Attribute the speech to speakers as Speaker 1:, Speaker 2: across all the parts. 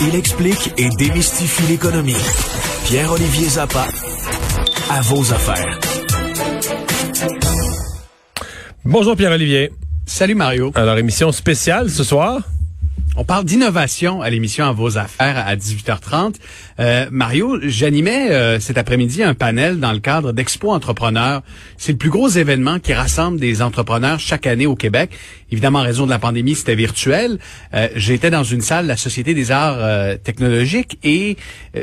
Speaker 1: Il explique et démystifie l'économie. Pierre-Olivier Zappa, à vos affaires.
Speaker 2: Bonjour Pierre-Olivier.
Speaker 3: Salut Mario.
Speaker 2: Alors, émission spéciale ce soir.
Speaker 3: On parle d'innovation à l'émission À vos affaires à 18h30. Euh, Mario, j'animais euh, cet après-midi un panel dans le cadre d'Expo Entrepreneurs. C'est le plus gros événement qui rassemble des entrepreneurs chaque année au Québec. Évidemment, en raison de la pandémie, c'était virtuel. Euh, J'étais dans une salle de la Société des arts euh, technologiques et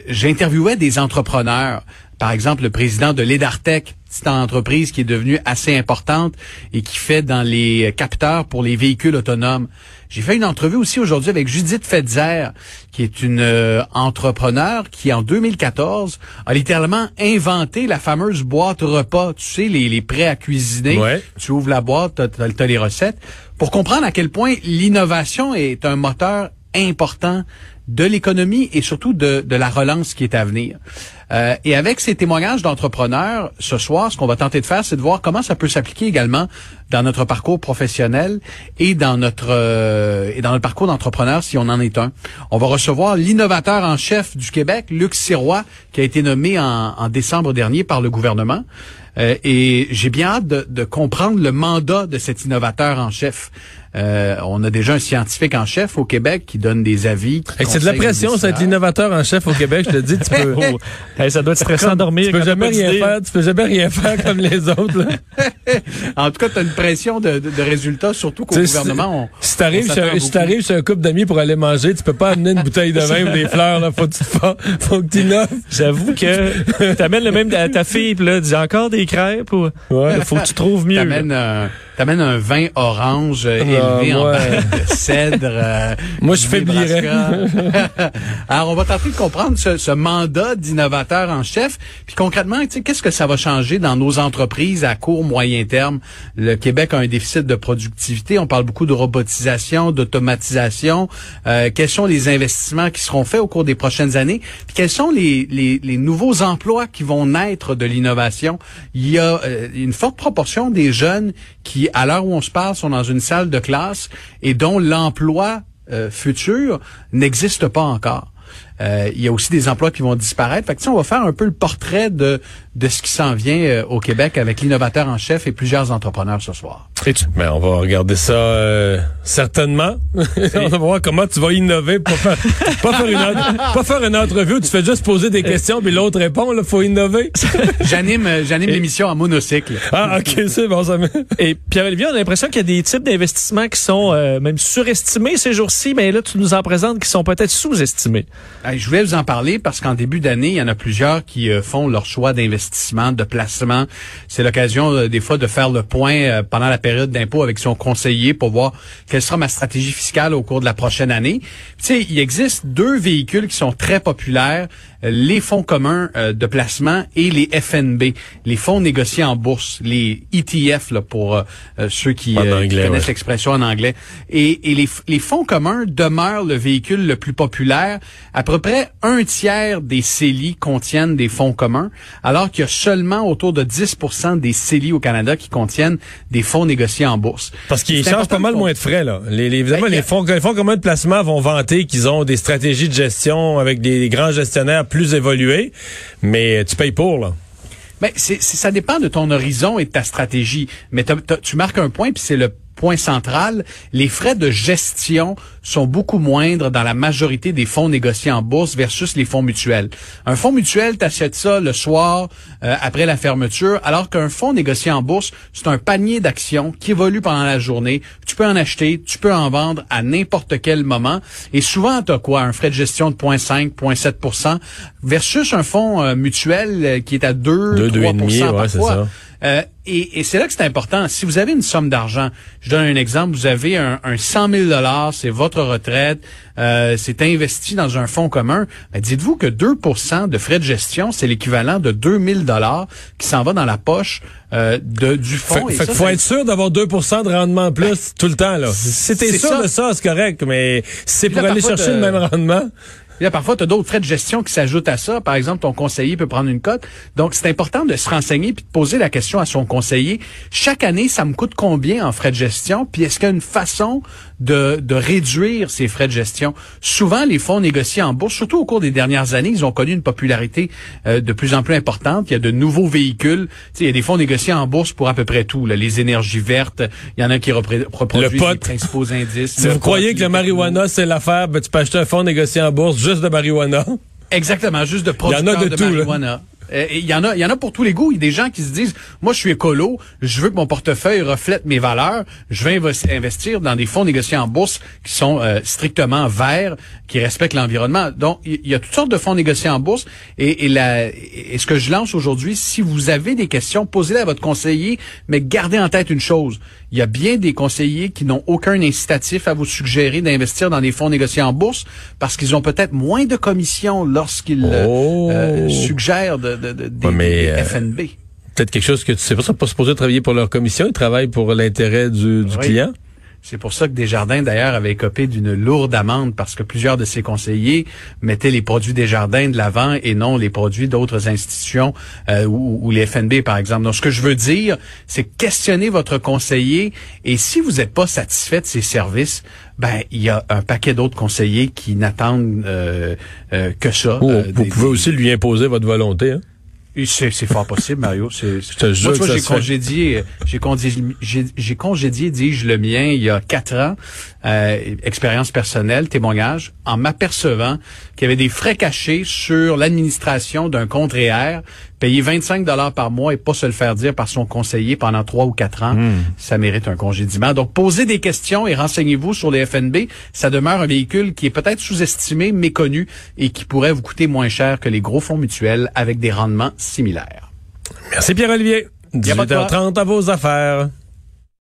Speaker 3: j'interviewais des entrepreneurs. Par exemple, le président de l'Edartec, petite entreprise qui est devenue assez importante et qui fait dans les capteurs pour les véhicules autonomes. J'ai fait une entrevue aussi aujourd'hui avec Judith Fetzer, qui est une euh, entrepreneur qui, en 2014, a littéralement inventé la fameuse boîte repas. Tu sais, les, les prêts à cuisiner.
Speaker 2: Ouais.
Speaker 3: Tu ouvres la boîte, tu as, les recettes. Pour comprendre à quel point l'innovation est un moteur important de l'économie et surtout de, de la relance qui est à venir. Euh, et avec ces témoignages d'entrepreneurs, ce soir, ce qu'on va tenter de faire, c'est de voir comment ça peut s'appliquer également dans notre parcours professionnel et dans notre euh, et dans notre parcours d'entrepreneur si on en est un. On va recevoir l'innovateur en chef du Québec, Luc Sirois, qui a été nommé en, en décembre dernier par le gouvernement. Euh, et j'ai bien hâte de, de, comprendre le mandat de cet innovateur en chef. Euh, on a déjà un scientifique en chef au Québec qui donne des avis.
Speaker 2: c'est de la pression, ça, être l'innovateur en chef au Québec, je te dis, tu peux.
Speaker 4: Hey, ça doit être stressant de dormir.
Speaker 2: Tu peux jamais rien faire, tu peux jamais rien faire comme les autres, là.
Speaker 3: en tout cas, tu as une pression de, de- de résultats, surtout qu'au gouvernement, on,
Speaker 2: Si t'arrives si chez un couple d'amis pour aller manger, tu peux pas amener une bouteille de vin ou des fleurs, là. Faut que tu faut que tu.
Speaker 4: J'avoue que t'amènes le même à ta fille, pis là, dis encore des crêpes ou
Speaker 2: Ouais.
Speaker 4: Faut que tu trouves mieux.
Speaker 3: T'amènes t'amènes un vin orange euh,
Speaker 2: Ah,
Speaker 3: élevé en barrique de cèdre. euh,
Speaker 2: Moi, je faiblirais.
Speaker 3: Alors, on va tenter de comprendre ce, ce mandat d'innovateur en chef. Puis concrètement, qu'est-ce que ça va changer dans nos entreprises à court, moyen terme? Le Québec a un déficit de productivité. On parle beaucoup de robotisation, d'automatisation. Euh, quels sont les investissements qui seront faits au cours des prochaines années? Puis quels sont les, les, les nouveaux emplois qui vont naître de l'innovation? Il y a euh, une forte proportion des jeunes qui, à l'heure où on se parle, sont dans une salle de classe et dont l'emploi euh, futur n'existe pas encore. Euh, il y a aussi des emplois qui vont disparaître. Fait que, on va faire un peu le portrait de, de ce qui s'en vient euh, au Québec avec l'innovateur en chef et plusieurs entrepreneurs ce soir.
Speaker 2: Mais Ben, on va regarder ça euh, certainement. on va voir comment tu vas innover pour faire, pas faire une pas faire une entrevue où tu fais juste poser des questions puis l'autre répond. Là, faut innover.
Speaker 3: J'anime euh, j'anime l'émission en monocycle.
Speaker 2: Ah, ok, c'est bon, ça me...
Speaker 4: Et Pierre-Olivier, on a l'impression qu'il y a des types d'investissements qui sont euh, même surestimés ces jours-ci, mais là, tu nous en présentes qui sont peut-être sous-estimés.
Speaker 3: Hey, je voulais vous en parler parce qu'en début d'année, il y en a plusieurs qui euh, font leur choix d'investissement, de placement. C'est l'occasion euh, des fois de faire le point pendant la période d'impôt avec son conseiller pour voir quelle sera ma stratégie fiscale au cours de la prochaine année. Tu sais, il existe deux véhicules qui sont très populaires, les fonds communs euh, de placement et les FNB, les fonds négociés en bourse, les ETF là, pour euh, euh, ceux qui, euh, qui
Speaker 2: anglais,
Speaker 3: connaissent
Speaker 2: ouais.
Speaker 3: l'expression en anglais. Et, et les, les fonds communs demeurent le véhicule le plus populaire. À peu près un tiers des CELI contiennent des fonds communs, alors qu'il y a seulement autour de 10% des CELI au Canada qui contiennent des fonds négociés en bourse.
Speaker 2: Parce qu'ils chargent pas mal moins de frais, là. Les, les- évidemment,
Speaker 3: Ben,
Speaker 2: les fonds, les fonds communs de placement vont vanter qu'ils ont des stratégies de gestion avec des, des grands gestionnaires plus évolués, mais tu payes pour, là.
Speaker 3: Ben, c'est, ça dépend de ton horizon et de ta stratégie. Mais tu marques un point, puis c'est le point central. Les frais de gestion sont beaucoup moindres dans la majorité des fonds négociés en bourse versus les fonds mutuels. Un fonds mutuel, t'achètes ça le soir euh, après la fermeture, alors qu'un fonds négocié en bourse, c'est un panier d'actions qui évolue pendant la journée. Tu peux en acheter, tu peux en vendre à n'importe quel moment. Et souvent, tu as quoi? Un frais de gestion de 0,5, 0,7% versus un fonds euh, mutuel euh, qui est à 2,
Speaker 2: Deux, deux et
Speaker 3: 3
Speaker 2: demi, ouais, c'est
Speaker 3: parfois. Euh, et, et c'est là que c'est important. Si vous avez une somme d'argent, je donne un exemple, vous avez un, un 100 000 dollars, c'est votre retraite, euh, c'est investi dans un fonds commun. Ben, dites-vous que 2% de frais de gestion, c'est l'équivalent de 2 000 dollars qui s'en va dans la poche euh, de, du fonds.
Speaker 2: Fait,
Speaker 3: Et
Speaker 2: fait
Speaker 3: ça,
Speaker 2: faut être sûr d'avoir 2% de rendement en plus tout le temps. là. Si t'es
Speaker 3: c'est
Speaker 2: sûr
Speaker 3: ça.
Speaker 2: de ça, c'est correct, mais c'est pour
Speaker 3: là,
Speaker 2: aller chercher
Speaker 3: de-
Speaker 2: le même rendement...
Speaker 3: Là, parfois, tu as d'autres frais de gestion qui s'ajoutent à ça. Par exemple, ton conseiller peut prendre une cote. Donc, c'est important de se renseigner puis de poser la question à son conseiller. Chaque année, ça me coûte combien en frais de gestion? Puis est-ce qu'il y a une façon de, de réduire ces frais de gestion? Souvent, les fonds négociés en bourse, surtout au cours des dernières années, ils ont connu une popularité euh, de plus en plus importante. Il y a de nouveaux véhicules. Il y a des fonds négociés en bourse pour à peu près tout. là. Les énergies vertes, il y en a qui reproduisent
Speaker 2: pot.
Speaker 3: les principaux indices.
Speaker 2: Si vous
Speaker 3: pot,
Speaker 2: croyez que le marijuana, c'est l'affaire, ben, tu peux acheter un fonds négocié en bourse juste de marijuana.
Speaker 3: Exactement, juste de
Speaker 2: Il y en
Speaker 3: producteurs
Speaker 2: a de
Speaker 3: de,
Speaker 2: tout, là.
Speaker 3: marijuana. Et Il y en a, y en a pour tous les goûts. Il y a des gens qui se disent, moi, je suis écolo, je veux que mon portefeuille reflète mes valeurs, je vais inves- investir dans des fonds négociés en bourse qui sont euh, strictement verts, qui respectent l'environnement. Donc, il y a toutes sortes de fonds négociés en bourse. Et ce que je lance aujourd'hui, si vous avez des questions, posez-les à votre conseiller, mais gardez en tête une chose. Il y a bien des conseillers qui n'ont aucun incitatif à vous suggérer d'investir dans des fonds négociés en bourse parce qu'ils ont peut-être moins de commissions lorsqu'ils euh,
Speaker 2: Oh.
Speaker 3: euh, suggèrent de, de, de- des,
Speaker 2: Ouais, mais,
Speaker 3: des
Speaker 2: euh,
Speaker 3: FNB.
Speaker 2: Peut-être quelque chose que tu sais pas, sont pas supposés travailler pour leur commission, ils travaillent pour l'intérêt du, du
Speaker 3: Oui.
Speaker 2: client.
Speaker 3: C'est pour ça que Desjardins, d'ailleurs, avait écopé d'une lourde amende parce que plusieurs de ses conseillers mettaient les produits Desjardins de l'avant et non les produits d'autres institutions euh, ou, ou les FNB, par exemple. Donc, ce que je veux dire, c'est questionner votre conseiller et si vous n'êtes pas satisfait de ses services, ben il y a un paquet d'autres conseillers qui n'attendent euh, euh, que ça.
Speaker 2: Ou vous
Speaker 3: des-
Speaker 2: pouvez aussi lui imposer votre volonté. Hein?
Speaker 3: C'est c'est fort possible, Mario. C'est- c'est- Moi, j'ai congédié, j'ai congédié, j'ai- j'ai congédié, dis-je, le mien il y a quatre ans. Euh, expérience personnelle, témoignage, en m'apercevant qu'il y avait des frais cachés sur l'administration d'un compte REER, payer 25 dollars par mois et pas se le faire dire par son conseiller pendant trois ou quatre ans,
Speaker 2: Hmm.
Speaker 3: ça mérite un congédiement. Donc, posez des questions et renseignez-vous sur les FNB. Ça demeure un véhicule qui est peut-être sous-estimé, méconnu et qui pourrait vous coûter moins cher que les gros fonds mutuels avec des rendements similaires.
Speaker 2: Merci Pierre-Olivier.
Speaker 3: Y a pas de quoi.
Speaker 2: 18h30 à vos affaires.